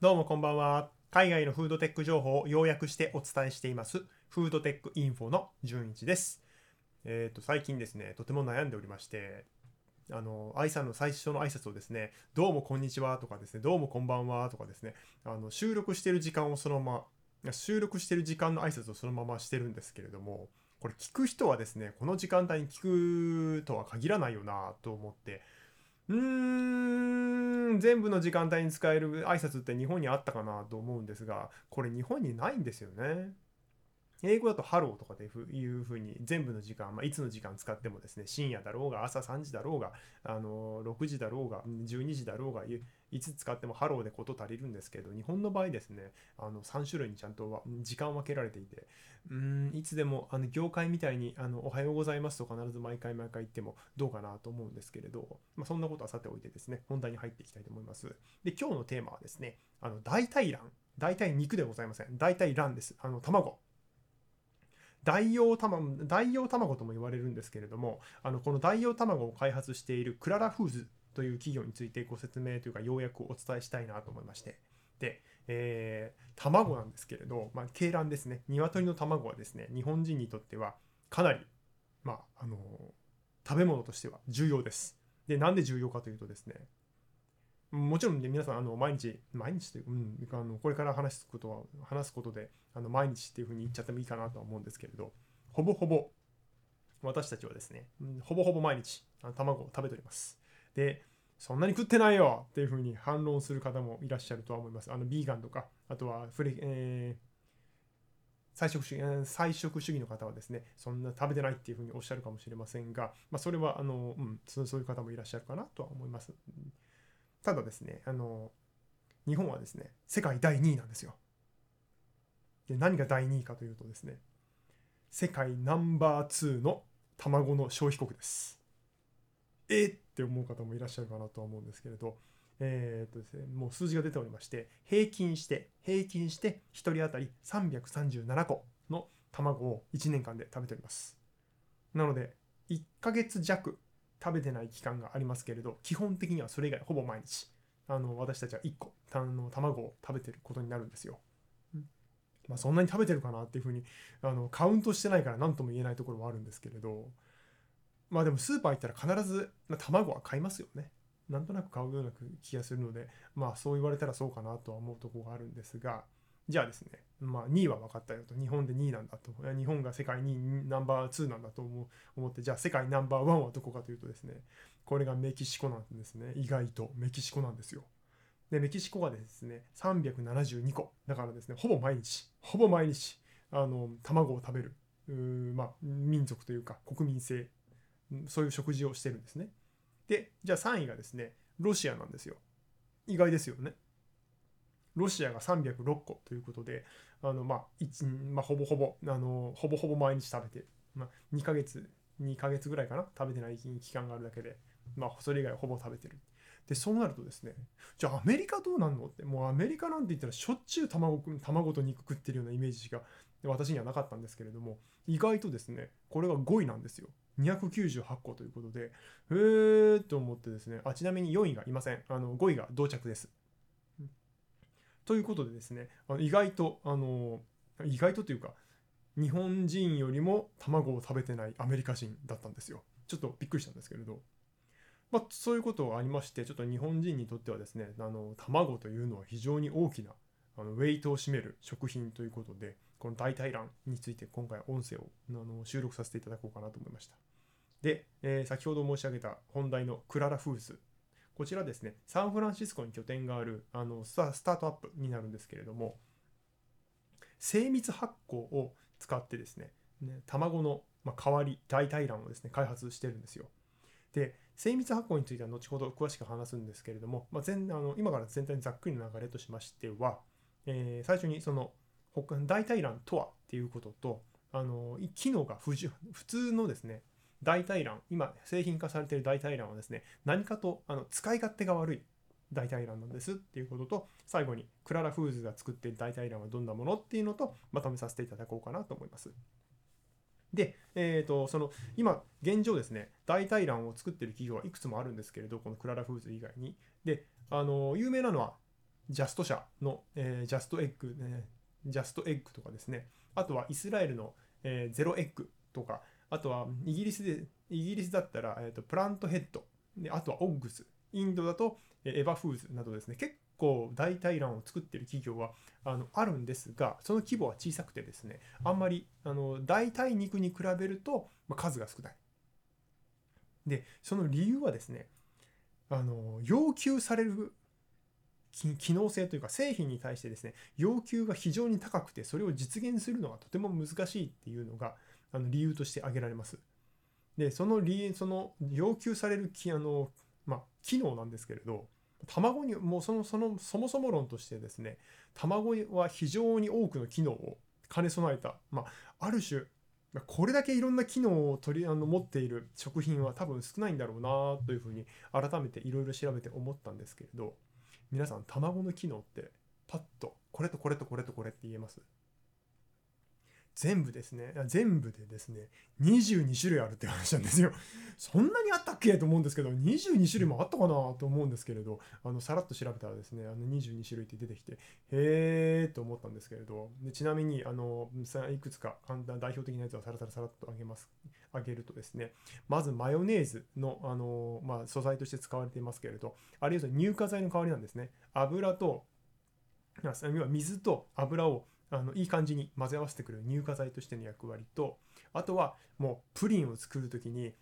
どうもこんばんは。海外のフードテック情報を要約してお伝えしています。フードテックインフォの順一です。えっ、と、最近ですね、とても悩んでおりまして、あの、愛さんの最初の挨拶をですね、どうもこんにちはとかですね、どうもこんばんはとかですね、あの、収録してる時間をそのまま、収録してる時間の挨拶をそのまましてるんですけれども、これ聞く人はですね、この時間帯に聞くとは限らないよなと思って、うーん、全部の時間帯に使える挨拶って日本にあったかなと思うんですが、これ日本にないんですよね。英語だとハローとかでいうふうに全部の時間、まあ、いつの時間使ってもですね、深夜だろうが、朝3時だろうが、あの6時だろうが、12時だろうが、いつ使ってもハローでこと足りるんですけど、日本の場合ですね、あの3種類にちゃんと時間を分けられていて、うん、いつでもあの業界みたいにあのおはようございますと必ず毎回毎回言ってもどうかなと思うんですけれど、まあ、そんなことはさておいてですね、本題に入っていきたいと思います。で、今日のテーマはですね、あの代替卵、代替肉でございません。代替卵です。あの卵。代用卵代用卵とも言われるんですけれどもあのこの代用卵を開発しているクララフーズという企業についてご説明というか要約をお伝えしたいなと思いまして。で、えー卵なんですけれど、まあ、鶏卵ですね。鶏の卵はですね。日本人にとってはかなり、まああの食べ物としては重要です。でなんで重要かというとですねもちろんね皆さんあの毎日毎日という、うん、あのこれから話すことは話すことであの毎日っていうふうに言っちゃってもいいかなとは思うんですけれどほぼほぼ私たちはですね、うんほぼほぼ毎日あの卵を食べております。でそんなに食ってないよっていうふうに反論する方もいらっしゃるとは思います。あのビーガンとかあとはフレ、えー菜食主義菜食主義の方はですねそんな食べてないっていうふうにおっしゃるかもしれませんが、まあ、それはあの、うん、そういう方もいらっしゃるかなとは思います。ただですねあの日本はですね世界第2位なんですよ。で何が第2位かというとですね世界ナンバー2の卵の消費国です。えーって思う方もいらっしゃるかなとは思うんですけれどえーっとですねもう数字が出ておりまして平均して平均して1人当たり337個の卵を1年間で食べておりますなので1ヶ月弱食べてない期間がありますけれど基本的にはそれ以外ほぼ毎日あの私たちは1個たあの卵を食べてることになるんですよ。うんまあ、そんなに食べてるかなっていうふうにあのカウントしてないから何とも言えないところはあるんですけれどまあでもスーパー行ったら必ずまあ卵は買いますよね。なんとなく買うような気がするのでまあそう言われたらそうかなとは思うところがあるんですがじゃあですねまあ2位は分かったよと。日本で2位なんだと。日本が世界2位ナンバー2なんだと思思ってじゃあ世界ナンバーワンはどこかというとですねこれがメキシコなんですね。意外と。メキシコなんですよ。でメキシコがですね372個。だからですねほぼ毎日。ほぼ毎日あの卵を食べる。うーまあ民族というか国民性。そういう食事をしてるんですね。でじゃあ3位がですねロシアなんですよ。意外ですよね。ロシアが306個ということであのまあまあ、ほぼほぼあのほぼほぼ毎日食べて、まあ、2ヶ月2ヶ月ぐらいかな食べてない期間があるだけで、まあ、それ以外はほぼ食べてる。でそうなるとですねじゃあアメリカどうなんのってもうアメリカなんて言ったらしょっちゅう卵卵と肉食ってるようなイメージしか私にはなかったんですけれども意外とですねこれが5位なんですよ。298個ということでへーと思ってですねあちなみに4位がいません。あの5位が同着です。ということでですねあの意外とあの意外とというか日本人よりも卵を食べてないアメリカ人だったんですよ。ちょっとびっくりしたんですけれど。まあ、そういうことがありましてちょっと日本人にとってはですねあの卵というのは非常に大きなあのウェイトを占める食品ということでこの代替卵について今回音声をあの収録させていただこうかなと思いました。で、えー先ほど申し上げた本題のクララフーズ。こちらですねサンフランシスコに拠点があるあのスタスタートアップになるんですけれども精密発酵を使ってですねね卵の、まあ、代わり代替卵をですね開発してるんですよ。で精密発酵については後ほど詳しく話すんですけれども、まあ、全あの今から全体にざっくりの流れとしましては、えー最初にその代替卵とはっていうこととあの機能が不十普通のですね代替卵今製品化されている代替卵はですね何かとあの使い勝手が悪い代替卵なんですっていうことと最後にクララフーズが作っている代替卵はどんなものっていうのとまとめさせていただこうかなと思います。で、えー、とその今現状ですね代替卵を作っている企業はいくつもあるんですけれどこのクララフーズ以外に。であの有名なのはジャスト社の、えー、ジャストエッグ、ね、ジャストエッグとかですね、あとはイスラエルの、えー、ゼロエッグとか、あとはイギリスで、イギリスだったら、えーと、プラントヘッド、であとはオッグス、インドだとエバフーズなどですね、結構代替卵を作ってる企業はあのあるんですが、その規模は小さくてですね、あんまりあの代替肉に比べると、まあ、数が少ない。で、その理由はですね、あの要求される機能性というか製品に対してですね要求が非常に高くてそれを実現するのがとても難しいっていうのがあの理由として挙げられます。でその理その要求されるあの、まあ、機能なんですけれど卵にもうそのそのそもそも論としてですね卵は非常に多くの機能を兼ね備えた、まあ、ある種これだけいろんな機能を取りあの持っている食品は多分少ないんだろうなというふうに改めていろいろ調べて思ったんですけれど皆さん卵の機能ってパッとこれとこれとこれとこれって言えます？全部ですね。全部でですね22種類あるって話なんですよ。そんなにあったっけと思うんですけど22種類もあったかなと思うんですけれどあのさらっと調べたらですねあの22種類って出てきてへえと思ったんですけれど。でちなみにあのいくつか簡単代表的なやつはさらさらさらっとあげますあげるとですねまずマヨネーズのあの、まあ、素材として使われていますけれどあるいは乳化剤の代わりなんですね。油と要は水と油をあのいい感じに混ぜ合わせてくれる乳化剤としての役割とあとはもうプリンを作る時に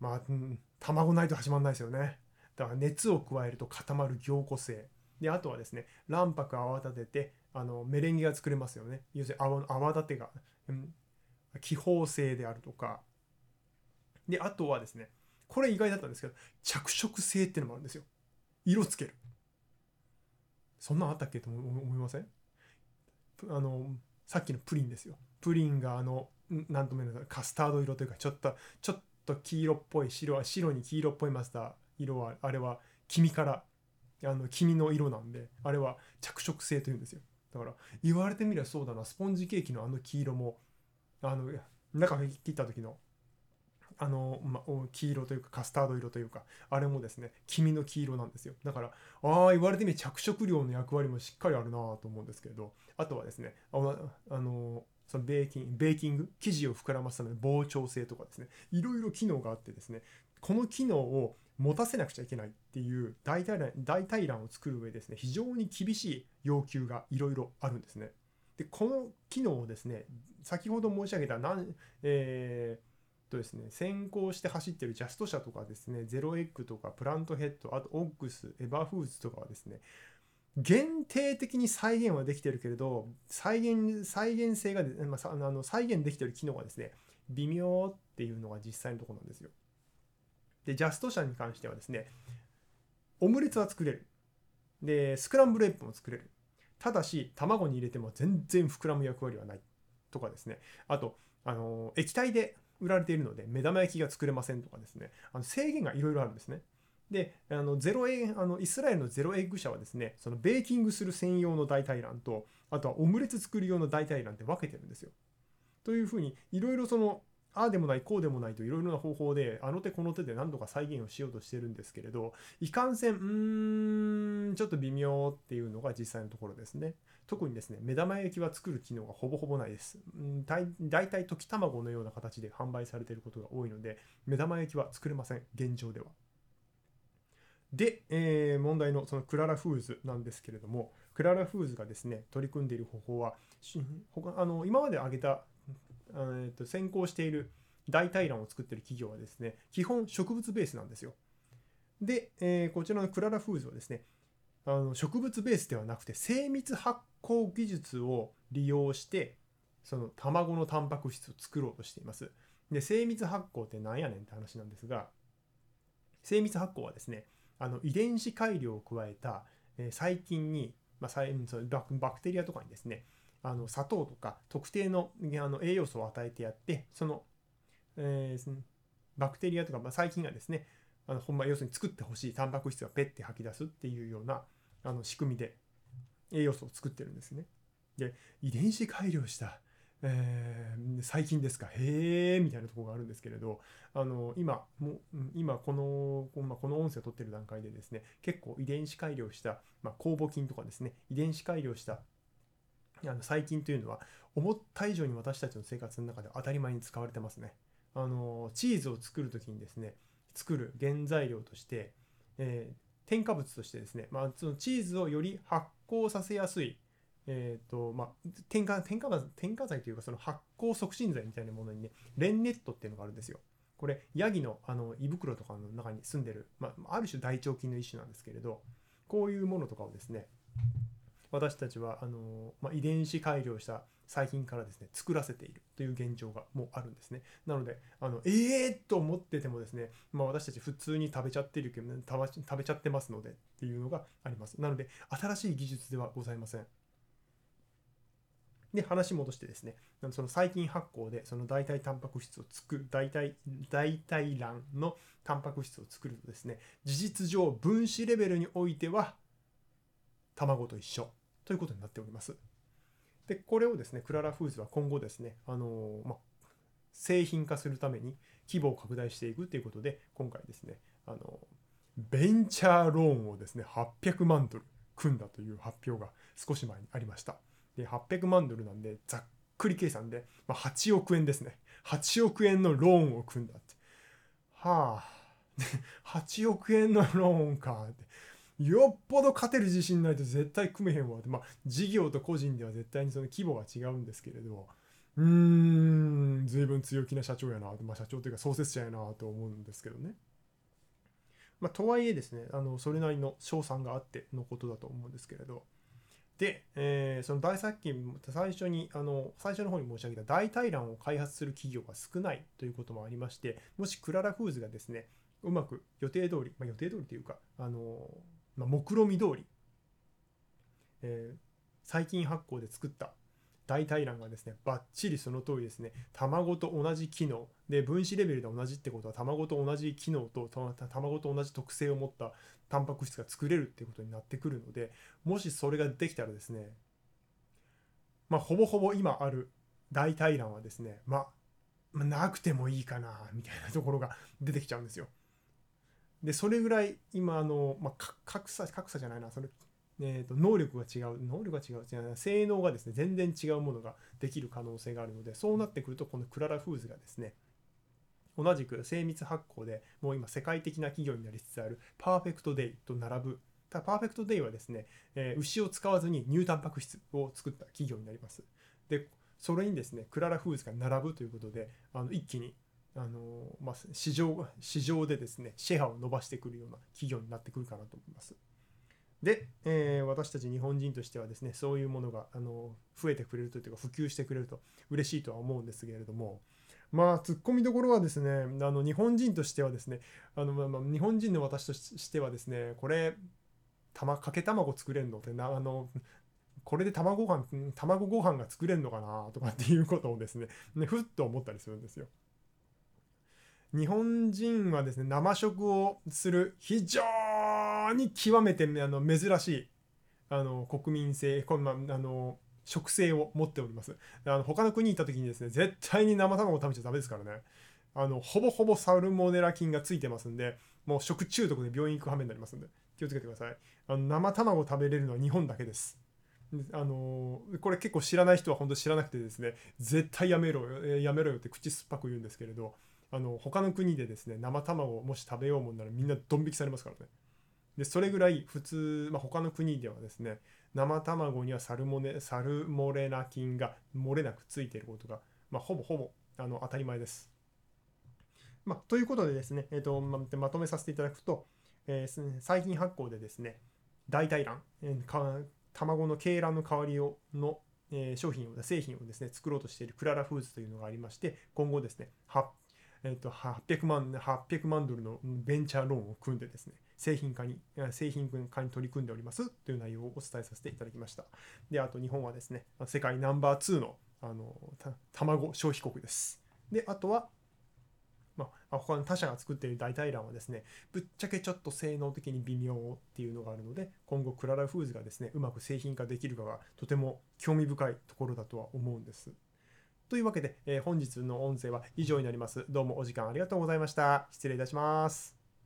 まあ、うん、卵ないと始まらないですよね。だから熱を加えると固まる凝固性。であとはですね卵白泡立ててあのメレンゲが作れますよね。要するに泡泡立てが、うん、気泡性であるとか。であとはですねこれ意外だったんですけど着色性っていうのもあるんですよ。色つける。そんなんあったっけと思いません？あのさっきのプリンですよ。プリンがあの何とも言えないカスタード色というかちょっとちょっと黄色っぽい白は白に黄色っぽいマスター色はあれは黄身からあの黄身の色なんであれは着色性というんですよ。だから言われてみればそうだな。スポンジケーキのあの黄色もあの中切った時のあの、ま、黄色というかカスタード色というかあれもですね黄身の黄色なんですよ。だからああ言われてみれ着色料の役割もしっかりあるなと思うんですけれどあとはですねあのそのベーキンベーキング生地を膨らますための膨張性とかですねいろいろ機能があってですねこの機能を持たせなくちゃいけないっていう代替卵代替卵を作る上ですね非常に厳しい要求がいろいろあるんですね。でこの機能をですね先ほど申し上げたなん、えーとですね、先行して走ってるジャスト社とかですね、ゼロエッグとかプラントヘッド、あとオックス、エバーフーズとかはですね、限定的に再現はできてるけれど、再現、再現性が、まあ、あの再現できてる機能がですね、微妙っていうのが実際のところなんですよ。で、ジャスト社に関してはですね、オムレツは作れる。で、スクランブルエッグも作れる。ただし、卵に入れても全然膨らむ役割はない。とかですね。あと、あの液体で売られているので目玉焼きが作れませんとかですねあの制限がいろいろあるんですね。であのゼロエあのイスラエルのゼロエッグ社はですねそのベーキングする専用の代替卵とあとはオムレツ作る用の代替卵って分けてるんですよ。というふうにいろいろそのああでもないこうでもないといろいろな方法であの手この手で何度か再現をしようとしてるんですけれどいかんせんうーんちょっと微妙っていうのが実際のところですね。特にですね、目玉焼きは作る機能がほぼほぼないです。だ大体溶き卵のような形で販売されていることが多いので、目玉焼きは作れません、現状では。で、えー、問題のそのクララフーズなんですけれども、クララフーズがですね、取り組んでいる方法は、他あの今まで挙げた、えー、と先行している代替卵を作ってる企業はですね、基本植物ベースなんですよ。で、えー、こちらのクララフーズはですね、あの植物ベースではなくて精密発酵技術を利用してその卵のタンパク質を作ろうとしています。で精密発酵って何やねんって話なんですが精密発酵はですねあの遺伝子改良を加えた、え細菌に、まあ、バクテリアとかにですねあの砂糖とか特定のあの栄養素を与えてやってその、えー、バクテリアとか、まあ、細菌がですねあのほんま要するに作ってほしいタンパク質がペッて吐き出すっていうようなあの仕組みで栄養素を作ってるんですね。で遺伝子改良したえー、最近ですかへえみたいなとこがあるんですけれどあの今も今この、ま、この音声を取ってる段階でですね結構遺伝子改良した、まあ、酵母菌とかですね遺伝子改良したあの細菌というのは思った以上に私たちの生活の中で当たり前に使われてますね。あのチーズを作る時にですね作る原材料として、えー、添加物としてですね、まあ、そのチーズをより発酵させやすいえーとまあ、添加添加添加剤というかその発酵促進剤みたいなものにねレンネットっていうのがあるんですよ。これヤギのあの胃袋とかの中に住んでる、まあ、ある種大腸菌の一種なんですけれどこういうものとかをですね私たちはあの、まあ、遺伝子改良した細菌からですね作らせているという現状がもうあるんですね。なのであのええー、と思っててもですね、まあ、私たち普通に食べちゃってるけど、ね、食べちゃってますのでっていうのがあります。なので新しい技術ではございません。で話戻してですねその細菌発酵でその代替タンパク質を作る代替代替卵のタンパク質を作るとですね事実上分子レベルにおいては卵と一緒。ということになっております。でこれをですねクララフーズは今後ですねあのま製品化するために規模を拡大していくということで今回ですねあのベンチャーローンをですね800万ドル組んだという発表が少し前にありました。で800万ドルなんでざっくり計算で、ま、8億円ですね。8億円のローンを組んだって。はあ。8億円のローンかって。よっぽど勝てる自信ないと絶対組めへんわ。ってまあ事業と個人では絶対にその規模が違うんですけれど。うーん随分強気な社長やな。まあ社長というか創設者やなと思うんですけどね。まあとはいえですねあのそれなりの賞賛があってのことだと思うんですけれど。で、えー、その大殺菌最初にあの最初の方に申し上げた代替卵を開発する企業が少ないということもありましてもしクララフーズがですねうまく予定通り、まあ、予定通りというかあの、まあ、目論見通り、えー、細菌発酵で作った代替卵がですね、ばっちりその通りですね、卵と同じ機能、で、分子レベルで同じってことは、卵と同じ機能と、卵と同じ特性を持ったタンパク質が作れるっていうことになってくるので、もしそれができたらですね、まあ、ほぼほぼ今ある代替卵はですね、まあ、なくてもいいかな、みたいなところが出てきちゃうんですよ。で、それぐらい今、あの、まあ、格差、格差じゃないな、それ、えー、と能力が違う。能力が違う。違う性能がですね全然違うものができる可能性があるのでそうなってくるとこのクララフーズがですね同じく精密発酵でもう今世界的な企業になりつつあるパーフェクトデイと並ぶ。ただパーフェクトデイはですね、えー、牛を使わずに乳タンパク質を作った企業になります。でそれにですねクララフーズが並ぶということであの一気にあのまあ、市場市場でですねシェアを伸ばしてくるような企業になってくるかなと思います。で、えー、私たち日本人としてはですねそういうものがあの増えてくれるというか普及してくれると嬉しいとは思うんですけれどもまあ突っ込みどころはですねあの日本人としてはですねあの、まあ、日本人の私としてはですねこれたまかけ卵作れんのってなあのこれで卵ご飯卵ご飯が作れんのかなとかっていうことをですねねふっと思ったりするんですよ。日本人はですね生食をする非常に極めてあの珍しいあの国民性こんなあの食性を持っております。あの他の国に行った時にですね絶対に生卵を食べちゃダメですからね。あのほぼほぼサルモネラ菌がついてますんでもう食中毒で病院行く羽目になりますんで気をつけてください。あの生卵を食べれるのは日本だけです。あのこれ結構知らない人は本当知らなくてですね絶対やめろやめろよって口酸っぱく言うんですけれどあの他の国でですね生卵をもし食べようもんならみんなドン引きされますからねでそれぐらい普通、まあ、他の国ではですね生卵にはサルモネサルモレラ菌が漏れなくついていることが、まあ、ほぼほぼあの当たり前です。まあ、ということでですね、えーとままとめさせていただくと、えー、細菌発酵でですね代替卵、えー、卵の鶏卵の代わりをの、え、商品を製品をですね作ろうとしているクララフーズというのがありまして今後ですね発えーと、800万800万ドルのベンチャーローンを組んでですね製品化に製品化に取り組んでおりますという内容をお伝えさせていただきました。であと日本はですね世界ナンバー2のあの卵消費国です。であとはまあ、他の他社が作っている代替卵はですねぶっちゃけちょっと性能的に微妙っていうのがあるので今後クララフーズがですねうまく製品化できるかがとても興味深いところだとは思うんです。というわけで、えー本日の音声は以上になります。どうもお時間ありがとうございました。失礼いたします。